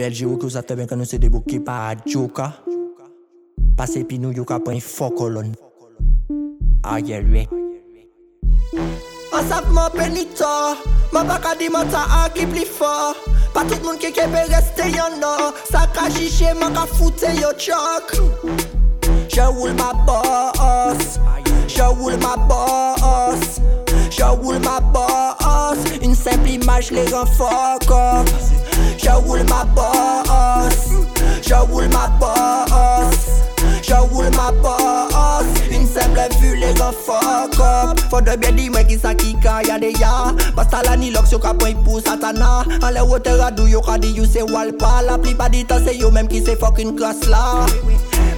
Belje ou kou sa te ven kan nou se debouke pa a djoka Pase pi nou yon ka pen yon fok kolon A ye we An sap moun peni to Moun baka di mouta an ki pli fo Pa tout moun ki kepe reste yon no Sa ka jiche moun ka foute yon chok Je roule ma boss Je roule ma boss Je roule ma boss Un sepli maj le ren fok o Je roule ma bosse, je roule ma bosse, je roule ma bosse. Une simple vue, les gars, fuck up. Faut de bien dire, moi qui ça qui quand y'a des ya. Pas la ni l'ox, y'a point pour satana. En les hauteurs à d'où y'a qu'à dire, c'est walpa. La plupart du temps, c'est yo même qui c'est fucking classe là.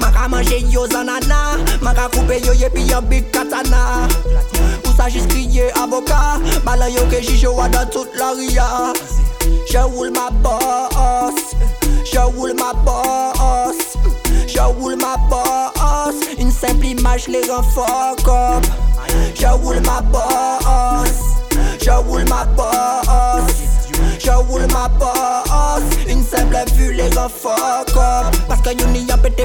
Maka manje yo zanana Maka couper yo ye pi yon big katana Pou sa jis kriye avoka Balan yo ke jijo wadan tout la ria Je roule ma bosse, je roule ma bosse, je roule ma bosse. Une simple image les rend comme Je roule ma bosse, je roule ma bosse, je roule ma bosse. Une simple vue les rend fuck Parce que n'y a pété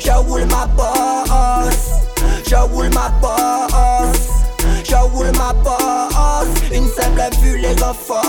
Je roule ma bosse, je roule ma bosse, je roule ma bosse. Une simple vue les enfants.